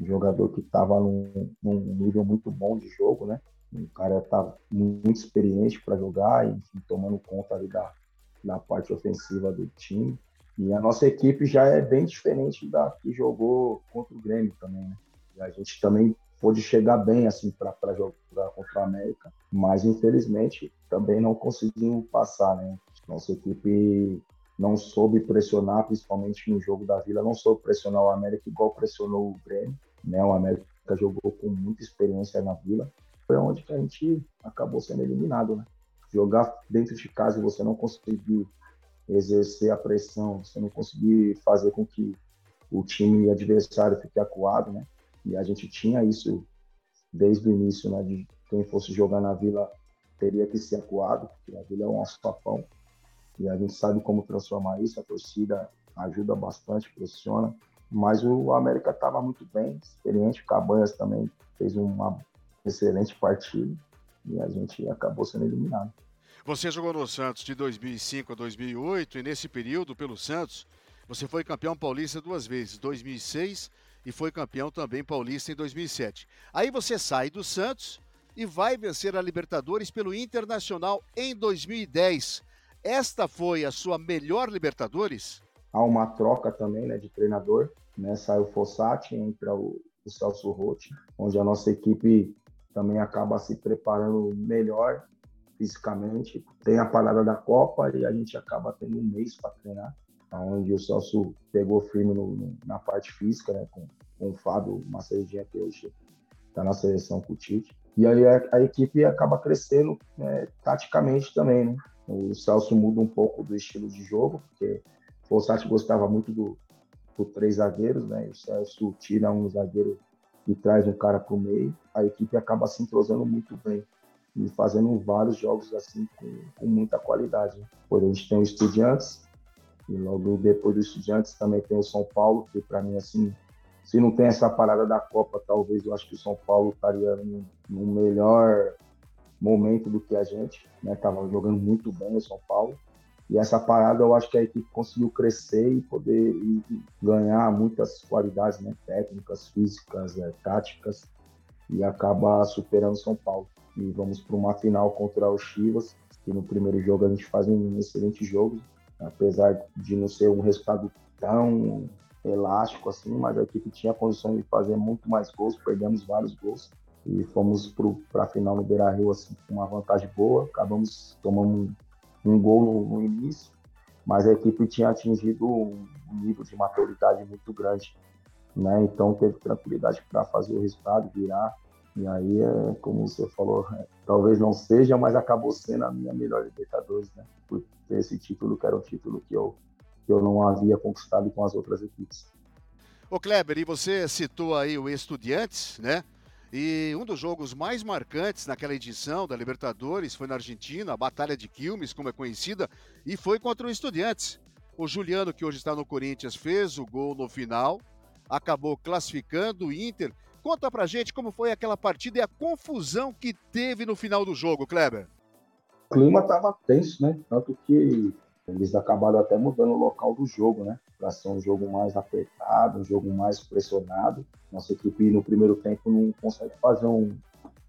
um jogador que estava num, num nível muito bom de jogo, né? O cara tá muito experiente para jogar, enfim, tomando conta ali da, da parte ofensiva do time. E a nossa equipe já é bem diferente da que jogou contra o Grêmio também, né? E a gente também pôde chegar bem assim para jogar contra a América, mas infelizmente também não conseguimos passar, né? Nossa equipe não soube pressionar, principalmente no jogo da Vila, não soube pressionar o América igual pressionou o Grêmio, né? O América jogou com muita experiência na Vila foi onde a gente acabou sendo eliminado, né? Jogar dentro de casa e você não conseguir exercer a pressão, você não conseguir fazer com que o time adversário fique acuado, né? E a gente tinha isso desde o início, né? De quem fosse jogar na Vila teria que ser acuado, porque a Vila é um alçapão e a gente sabe como transformar isso. A torcida ajuda bastante, pressiona. Mas o América estava muito bem, experiente. O Cabanhas também fez uma excelente partida e a gente acabou sendo eliminado. Você jogou no Santos de 2005 a 2008 e nesse período, pelo Santos, você foi campeão paulista duas vezes, 2006 e foi campeão também paulista em 2007. Aí você sai do Santos e vai vencer a Libertadores pelo Internacional em 2010. Esta foi a sua melhor Libertadores? Há uma troca também né, de treinador. Né? Sai o Fossati, entra o, o Celso Rotti, onde a nossa equipe também acaba se preparando melhor fisicamente. Tem a parada da Copa e a gente acaba tendo um mês para treinar, onde o Celso pegou firme no, no, na parte física, né, com com o Fábio Maceirinha, que hoje está na seleção com o Tite. E aí a, a equipe acaba crescendo é, taticamente também, né? O Celso muda um pouco do estilo de jogo, porque o Fossati gostava muito do, do três zagueiros, né? O Celso tira um zagueiro e traz um cara para o meio. A equipe acaba se entrosando muito bem e fazendo vários jogos assim com, com muita qualidade. Por a gente tem o Estudiantes, e logo depois do Estudiantes também tem o São Paulo, que para mim, assim, se não tem essa parada da Copa, talvez eu acho que o São Paulo estaria no melhor momento do que a gente, né? Tava jogando muito bem o São Paulo. E essa parada eu acho que a equipe conseguiu crescer e poder e ganhar muitas qualidades, né? Técnicas, físicas, é, táticas. E acaba superando São Paulo. E vamos para uma final contra o Chivas, que no primeiro jogo a gente faz um excelente jogo, apesar de não ser um resultado tão elástico assim, mas a equipe tinha condições de fazer muito mais gols, perdemos vários gols. E fomos para a final no Beira-Rio assim, com uma vantagem boa, acabamos tomando um, gol no, no, início, mas a equipe tinha atingido um nível de maturidade muito grande, né? Então teve tranquilidade para fazer o resultado, virar e aí, é, como você falou, é, talvez não seja, mas acabou sendo a minha melhor Libertadores, né? Por ter esse título, que era um título que eu, que eu não havia conquistado com as outras equipes. Ô Kleber, e você citou aí o Estudiantes, né? E um dos jogos mais marcantes naquela edição da Libertadores foi na Argentina, a Batalha de Quilmes, como é conhecida, e foi contra o Estudiantes. O Juliano, que hoje está no Corinthians, fez o gol no final, acabou classificando o Inter Conta pra gente como foi aquela partida e a confusão que teve no final do jogo, Kleber. O clima estava tenso, né? Tanto que eles acabaram até mudando o local do jogo, né? Para ser um jogo mais apertado, um jogo mais pressionado. Nossa equipe no primeiro tempo não consegue fazer um,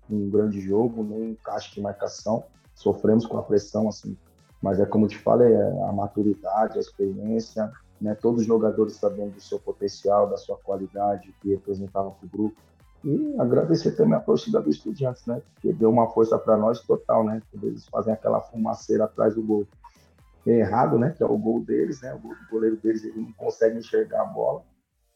um grande jogo, nem um caixa de marcação. Sofremos com a pressão, assim. Mas é como eu te falei, é a maturidade, a experiência, né? Todos os jogadores sabendo do seu potencial, da sua qualidade que representava para o grupo. E agradecer também a torcida do Estudiantes, né? Que deu uma força para nós total, né? Quando eles fazem aquela fumaceira atrás do gol errado, né? Que é o gol deles, né? O, gol, o goleiro deles ele não consegue enxergar a bola.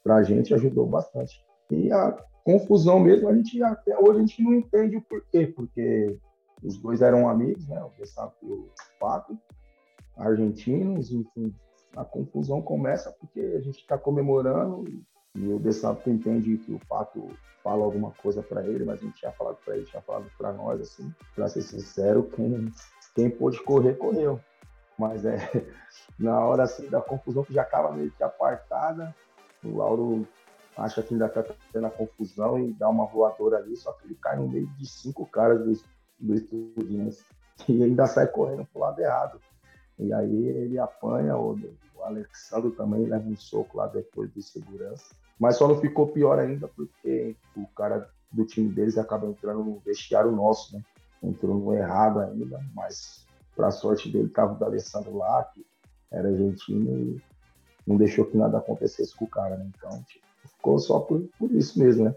Para a gente ajudou bastante. E a confusão mesmo, a gente até hoje a gente não entende o porquê, porque os dois eram amigos, né? O Gustavo e o Paco, argentinos, enfim. A confusão começa porque a gente está comemorando e o Dessato entende que o Pato fala alguma coisa para ele, mas a gente tinha falado para ele, tinha falado para nós, assim, para ser sincero, quem, quem pôde correr, correu. Mas é na hora assim da confusão que já estava meio que apartada, o Lauro acha que ainda está tendo a confusão e dá uma voadora ali, só que ele cai no meio de cinco caras do, do Estudiantes e ainda sai correndo pro lado errado. E aí ele apanha, o, o Alexandre também leva um soco lá depois de segurança. Mas só não ficou pior ainda porque o cara do time deles acaba entrando no vestiário nosso, né? Entrou no errado ainda, mas para sorte dele tava o D'Alessandro lá, que era argentino e não deixou que nada acontecesse com o cara, né? Então, tipo, ficou só por, por isso mesmo, né?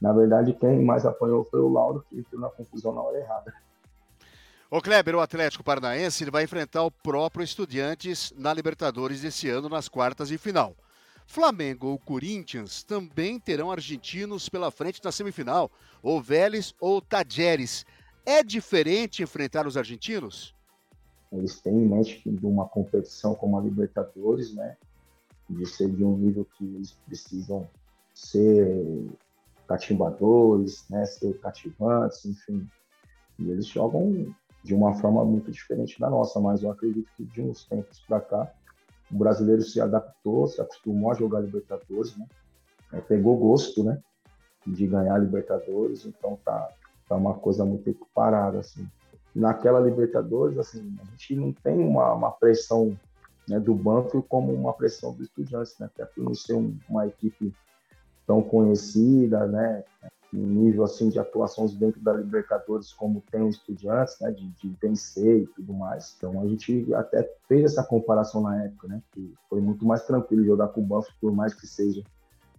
Na verdade, quem mais apanhou foi o Lauro, que entrou na confusão na hora errada. O Kleber, o Atlético Paranaense, ele vai enfrentar o próprio Estudiantes na Libertadores desse ano, nas quartas de final. Flamengo ou Corinthians também terão argentinos pela frente na semifinal, ou Vélez ou Tajeres. É diferente enfrentar os argentinos? Eles têm em mente de uma competição como a Libertadores, né? De ser de um nível que eles precisam ser catimbadores, né? Ser cativantes, enfim. E eles jogam de uma forma muito diferente da nossa, mas eu acredito que de uns tempos para cá o brasileiro se adaptou, se acostumou a jogar Libertadores, né? É, pegou gosto, né? De ganhar Libertadores, então tá, tá uma coisa muito equiparada, assim. Naquela Libertadores, assim, a gente não tem uma, uma pressão né, do banco como uma pressão do Estudiantes, né? Até por não ser um, uma equipe tão conhecida, né? nível assim de atuações dentro da Libertadores como tem os Estudiantes, né, de, de, vencer e tudo mais. Então a gente até fez essa comparação na época, né, que foi muito mais tranquilo jogar com o Banfield, por mais que seja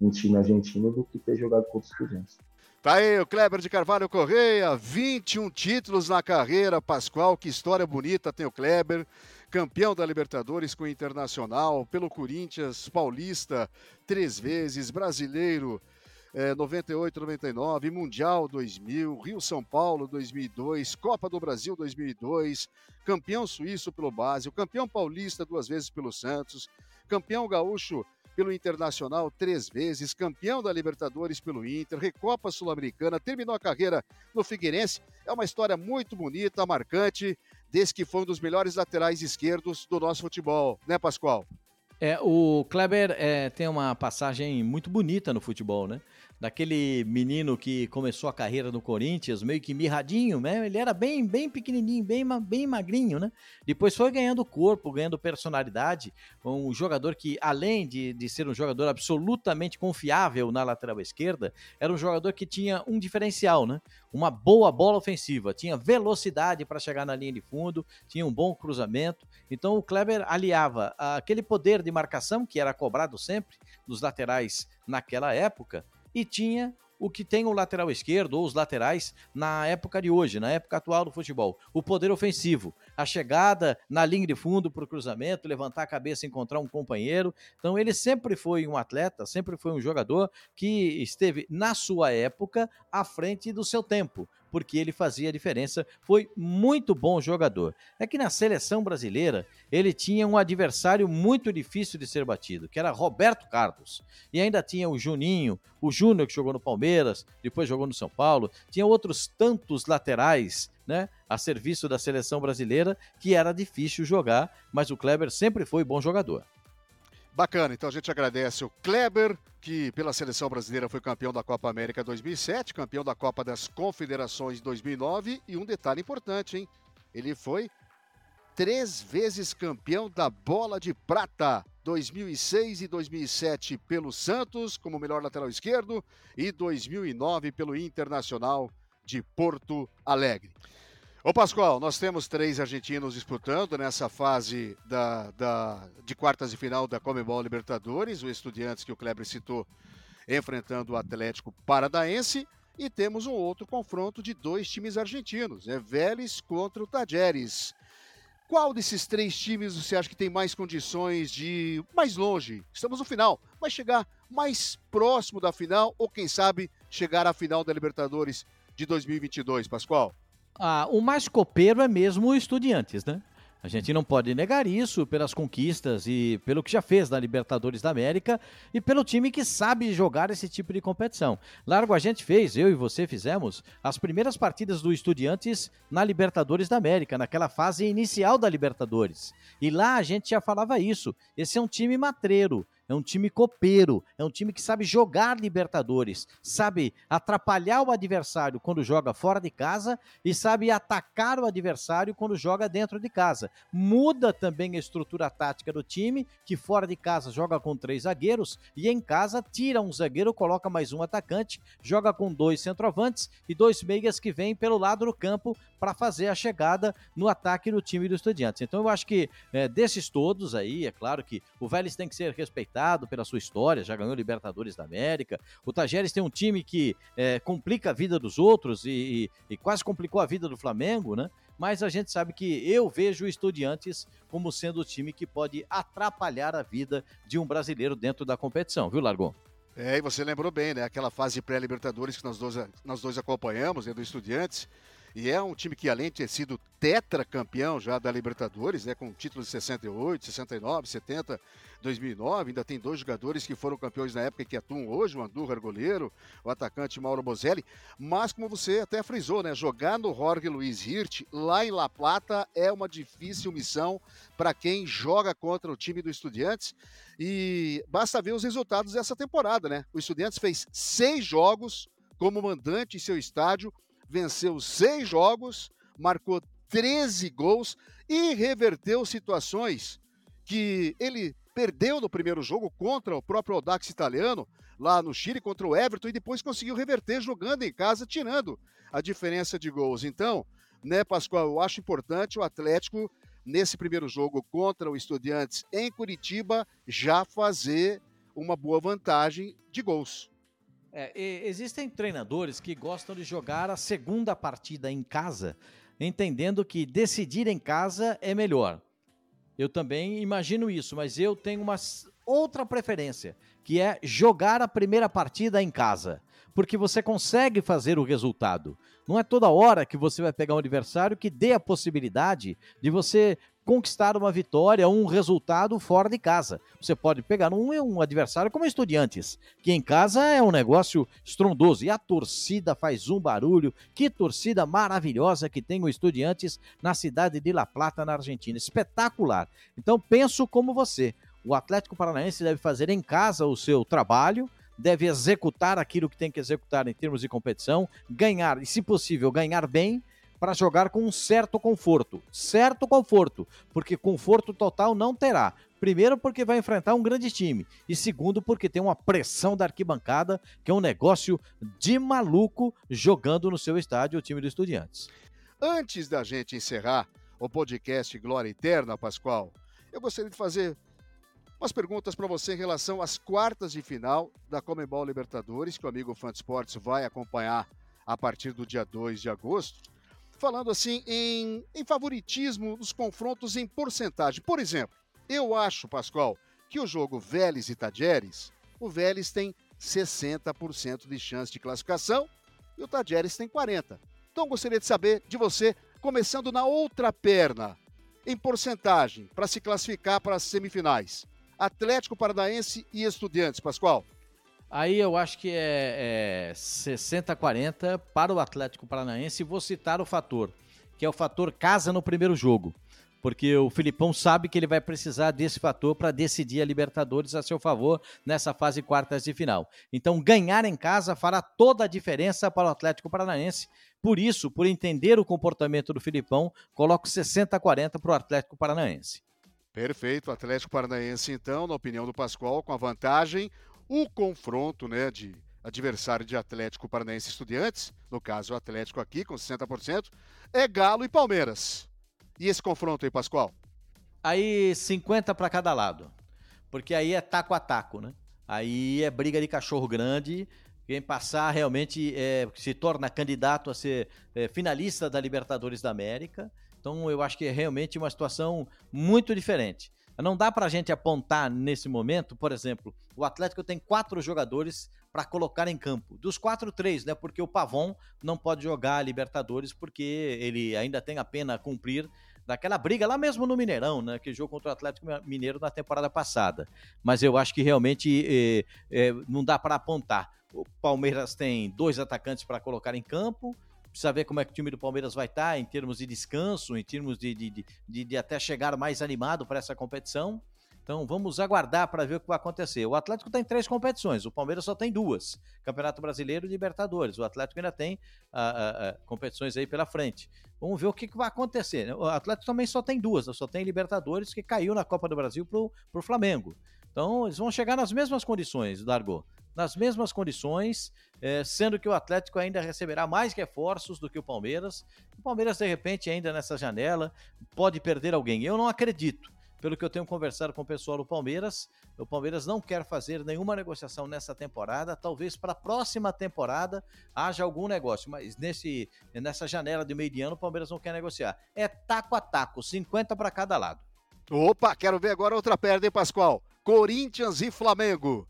um time argentino, do que ter jogado contra os Estudiantes. Tá aí o Kleber de Carvalho Correia, 21 títulos na carreira, Pascoal, que história bonita tem o Kleber. campeão da Libertadores com o Internacional, pelo Corinthians, paulista, três vezes, brasileiro, é, 98, 99, Mundial 2000, Rio-São Paulo 2002, Copa do Brasil 2002, campeão suíço pelo Basel, campeão paulista duas vezes pelo Santos, campeão gaúcho pelo Internacional três vezes, campeão da Libertadores pelo Inter, Recopa Sul-Americana, terminou a carreira no Figueirense. É uma história muito bonita, marcante, desse que foi um dos melhores laterais esquerdos do nosso futebol, né, Pascoal? É, o Kleber é, tem uma passagem muito bonita no futebol, né? Daquele menino que começou a carreira no Corinthians, meio que mirradinho, né? Ele era bem, bem pequenininho, bem, bem magrinho, né? Depois foi ganhando corpo, ganhando personalidade. Um jogador que, além de, de ser um jogador absolutamente confiável na lateral esquerda, era um jogador que tinha um diferencial, né? Uma boa bola ofensiva, tinha velocidade para chegar na linha de fundo, tinha um bom cruzamento. Então o Kleber aliava aquele poder de marcação que era cobrado sempre nos laterais naquela época e tinha o que tem o lateral esquerdo ou os laterais na época de hoje, na época atual do futebol. O poder ofensivo, a chegada na linha de fundo para o cruzamento, levantar a cabeça encontrar um companheiro. Então ele sempre foi um atleta, sempre foi um jogador que esteve na sua época à frente do seu tempo porque ele fazia a diferença, foi muito bom jogador. É que na seleção brasileira ele tinha um adversário muito difícil de ser batido, que era Roberto Carlos. E ainda tinha o Juninho, o Júnior que jogou no Palmeiras, depois jogou no São Paulo, tinha outros tantos laterais né, a serviço da seleção brasileira que era difícil jogar, mas o Kleber sempre foi bom jogador. Bacana, então a gente agradece o Kleber, que pela seleção brasileira foi campeão da Copa América 2007, campeão da Copa das Confederações 2009 e um detalhe importante, hein? Ele foi três vezes campeão da Bola de Prata, 2006 e 2007 pelo Santos como melhor lateral esquerdo e 2009 pelo Internacional de Porto Alegre. Ô Pascoal, nós temos três argentinos disputando nessa fase da, da, de quartas de final da Comebol Libertadores, o Estudiantes que o Kleber citou, enfrentando o Atlético Paranaense, e temos um outro confronto de dois times argentinos, é Vélez contra o Tajeres. Qual desses três times você acha que tem mais condições de ir mais longe? Estamos no final, mas chegar mais próximo da final ou quem sabe chegar à final da Libertadores de 2022, Pascoal? Ah, o mais copeiro é mesmo o Estudiantes, né? A gente não pode negar isso pelas conquistas e pelo que já fez na Libertadores da América e pelo time que sabe jogar esse tipo de competição. Largo a gente fez, eu e você fizemos, as primeiras partidas do Estudiantes na Libertadores da América, naquela fase inicial da Libertadores. E lá a gente já falava isso. Esse é um time matreiro, é um time copeiro, é um time que sabe jogar Libertadores, sabe atrapalhar o adversário quando joga fora de casa e sabe atacar o adversário quando joga dentro de casa. Muda também a estrutura tática do time, que fora de casa joga com três zagueiros e em casa tira um zagueiro, coloca mais um atacante, joga com dois centroavantes e dois meias que vêm pelo lado do campo para fazer a chegada no ataque do time do Estudiantes. Então eu acho que é, desses todos aí, é claro que o Vélez tem que ser respeitado pela sua história, já ganhou Libertadores da América. O Tajeres tem um time que é, complica a vida dos outros e, e, e quase complicou a vida do Flamengo, né? mas a gente sabe que eu vejo o Estudiantes como sendo o time que pode atrapalhar a vida de um brasileiro dentro da competição, viu, Largon? É, e você lembrou bem, né? Aquela fase pré-Libertadores que nós dois, nós dois acompanhamos, né, do Estudiantes. E é um time que, além de ter sido tetracampeão já da Libertadores, né, com títulos de 68, 69, 70, 2009, ainda tem dois jogadores que foram campeões na época que atuam hoje, o Andújar goleiro, o atacante Mauro Bozelli, mas como você até frisou, né, jogar no Jorge Luiz Hirt, lá em La Plata, é uma difícil missão para quem joga contra o time do Estudiantes e basta ver os resultados dessa temporada, né? O Estudiantes fez seis jogos como mandante em seu estádio, venceu seis jogos, marcou 13 gols e reverteu situações que ele perdeu no primeiro jogo contra o próprio Audax italiano, lá no Chile, contra o Everton, e depois conseguiu reverter jogando em casa, tirando a diferença de gols. Então, né, Pascoal, eu acho importante o Atlético, nesse primeiro jogo contra o Estudiantes em Curitiba, já fazer uma boa vantagem de gols. É, existem treinadores que gostam de jogar a segunda partida em casa, entendendo que decidir em casa é melhor. Eu também imagino isso, mas eu tenho uma outra preferência, que é jogar a primeira partida em casa, porque você consegue fazer o resultado. Não é toda hora que você vai pegar um adversário que dê a possibilidade de você conquistar uma vitória, um resultado fora de casa. Você pode pegar um, um adversário como Estudiantes, que em casa é um negócio estrondoso e a torcida faz um barulho. Que torcida maravilhosa que tem o Estudiantes na cidade de La Plata, na Argentina. Espetacular. Então penso como você. O Atlético Paranaense deve fazer em casa o seu trabalho, deve executar aquilo que tem que executar em termos de competição, ganhar e, se possível, ganhar bem para jogar com um certo conforto. Certo conforto, porque conforto total não terá. Primeiro, porque vai enfrentar um grande time. E segundo, porque tem uma pressão da arquibancada, que é um negócio de maluco jogando no seu estádio o time do Estudiantes. Antes da gente encerrar o podcast Glória Eterna, Pascoal, eu gostaria de fazer umas perguntas para você em relação às quartas de final da Comebol Libertadores, que o amigo Fã Esportes vai acompanhar a partir do dia 2 de agosto falando assim em, em favoritismo nos confrontos em porcentagem. Por exemplo, eu acho, Pascoal, que o jogo Vélez e Tajeres, o Vélez tem 60% de chance de classificação e o Tajeres tem 40%. Então gostaria de saber de você, começando na outra perna, em porcentagem, para se classificar para as semifinais. Atlético Paranaense e Estudiantes, Pascoal. Aí eu acho que é, é 60-40 para o Atlético Paranaense. Vou citar o fator, que é o fator casa no primeiro jogo. Porque o Filipão sabe que ele vai precisar desse fator para decidir a Libertadores a seu favor nessa fase quartas de final. Então, ganhar em casa fará toda a diferença para o Atlético Paranaense. Por isso, por entender o comportamento do Filipão, coloco 60-40 para o Atlético Paranaense. Perfeito, Atlético Paranaense, então, na opinião do Pascoal, com a vantagem o confronto né, de adversário de Atlético Paranaense Estudiantes, no caso o Atlético aqui com 60%, é Galo e Palmeiras. E esse confronto aí, Pascoal? Aí 50 para cada lado. Porque aí é taco a taco, né? Aí é briga de cachorro grande. Quem passar realmente é, se torna candidato a ser é, finalista da Libertadores da América. Então eu acho que é realmente uma situação muito diferente. Não dá para a gente apontar nesse momento, por exemplo, o Atlético tem quatro jogadores para colocar em campo. Dos quatro, três, né? Porque o Pavon não pode jogar a Libertadores porque ele ainda tem a pena cumprir daquela briga lá mesmo no Mineirão, né? Que jogou contra o Atlético Mineiro na temporada passada. Mas eu acho que realmente eh, eh, não dá para apontar. O Palmeiras tem dois atacantes para colocar em campo precisa ver como é que o time do Palmeiras vai estar tá em termos de descanso, em termos de, de, de, de até chegar mais animado para essa competição. Então vamos aguardar para ver o que vai acontecer. O Atlético tem três competições, o Palmeiras só tem duas: Campeonato Brasileiro e Libertadores. O Atlético ainda tem ah, ah, ah, competições aí pela frente. Vamos ver o que, que vai acontecer. O Atlético também só tem duas, só tem Libertadores que caiu na Copa do Brasil para o Flamengo. Então eles vão chegar nas mesmas condições, Dargo nas mesmas condições, é, sendo que o Atlético ainda receberá mais reforços do que o Palmeiras. O Palmeiras, de repente, ainda nessa janela, pode perder alguém. Eu não acredito. Pelo que eu tenho conversado com o pessoal do Palmeiras, o Palmeiras não quer fazer nenhuma negociação nessa temporada. Talvez para a próxima temporada haja algum negócio, mas nesse, nessa janela de meio de ano o Palmeiras não quer negociar. É taco a taco, 50 para cada lado. Opa, quero ver agora outra perda, hein, Pascoal? Corinthians e Flamengo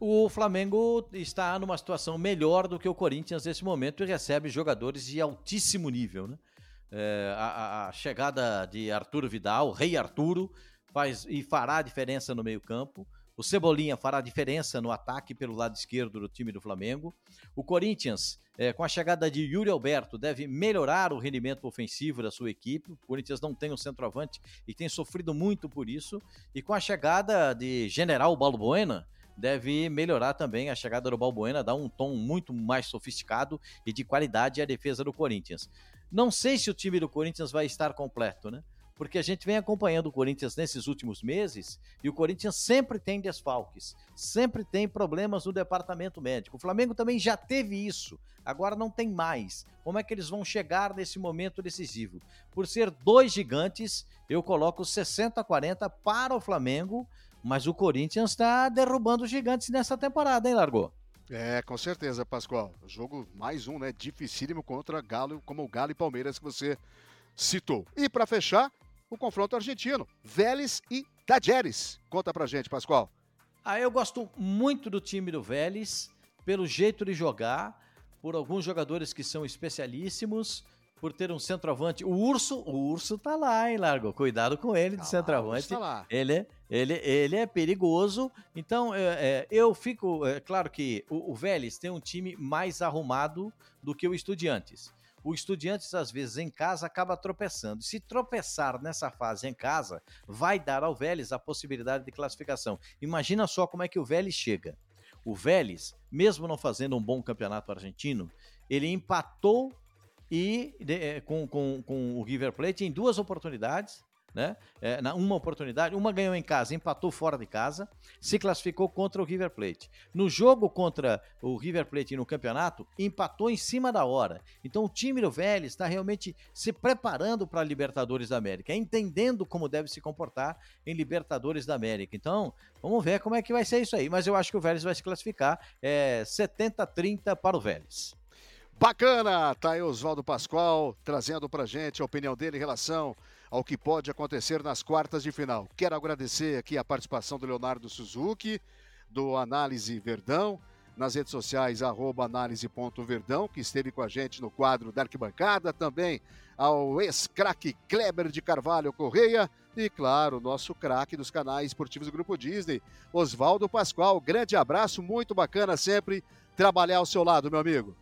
o Flamengo está numa situação melhor do que o Corinthians nesse momento e recebe jogadores de altíssimo nível. Né? É, a, a, chegada de Arturo Vidal, Rei Arturo, faz e fará diferença no meio-campo. O Cebolinha fará diferença no ataque pelo lado esquerdo do time do Flamengo. O Corinthians, é, com a chegada de Yuri Alberto, deve melhorar o rendimento ofensivo da sua equipe. O Corinthians não tem um centroavante e tem sofrido muito por isso. E com a chegada de General Balbuena, deve melhorar também a chegada do Balbuena, dar um tom muito mais sofisticado e de qualidade à defesa do Corinthians. Não sei se o time do Corinthians vai estar completo, né? Porque a gente vem acompanhando o Corinthians nesses últimos meses e o Corinthians sempre tem desfalques, sempre tem problemas no departamento médico. O Flamengo também já teve isso, agora não tem mais. Como é que eles vão chegar nesse momento decisivo? Por ser dois gigantes, eu coloco 60-40 para o Flamengo mas o Corinthians está derrubando os gigantes nessa temporada, hein, Largou? É, com certeza, Pascoal. Jogo mais um, né? Dificílimo contra Galo, como o Galo e Palmeiras que você citou. E para fechar, o confronto argentino. Vélez e Tajeres. Conta pra gente, Pascoal. Ah, eu gosto muito do time do Vélez, pelo jeito de jogar, por alguns jogadores que são especialíssimos, por ter um centroavante. O Urso, o Urso tá lá, hein, Largo? Cuidado com ele de tá centroavante. Lá, tá lá. Ele, é, ele, ele é perigoso. Então, é, é, eu fico. É, claro que o, o Vélez tem um time mais arrumado do que o Estudiantes o Estudiantes, às vezes, em casa, acaba tropeçando. Se tropeçar nessa fase em casa, vai dar ao Vélez a possibilidade de classificação. Imagina só como é que o Vélez chega. O Vélez, mesmo não fazendo um bom campeonato argentino, ele empatou e de, é, com, com, com o River Plate em duas oportunidades né? É, na uma oportunidade, uma ganhou em casa, empatou fora de casa, se classificou contra o River Plate. No jogo contra o River Plate no campeonato, empatou em cima da hora. Então o time do Vélez está realmente se preparando para a Libertadores da América, entendendo como deve se comportar em Libertadores da América. Então, vamos ver como é que vai ser isso aí. Mas eu acho que o Vélez vai se classificar é 70-30 para o Vélez. Bacana! Tá aí Oswaldo Pascoal trazendo pra gente a opinião dele em relação ao que pode acontecer nas quartas de final. Quero agradecer aqui a participação do Leonardo Suzuki, do Análise Verdão, nas redes sociais, análise.verdão, que esteve com a gente no quadro da arquibancada, também ao ex-craque Kleber de Carvalho Correia e, claro, nosso craque dos canais esportivos do Grupo Disney, Oswaldo Pascoal. Grande abraço, muito bacana sempre trabalhar ao seu lado, meu amigo.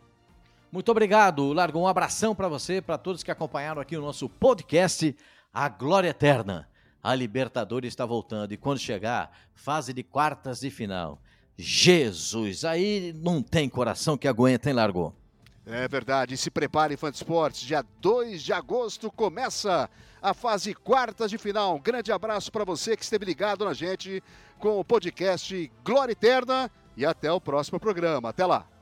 Muito obrigado, Largo. Um abração para você, para todos que acompanharam aqui o nosso podcast a glória eterna. A Libertadores está voltando e quando chegar, fase de quartas de final. Jesus, aí não tem coração que aguenta, hein, Largo? É verdade. Se prepare, fã de esportes. Dia 2 de agosto começa a fase quartas de final. Um grande abraço para você que esteve ligado na gente com o podcast Glória Eterna e até o próximo programa. Até lá.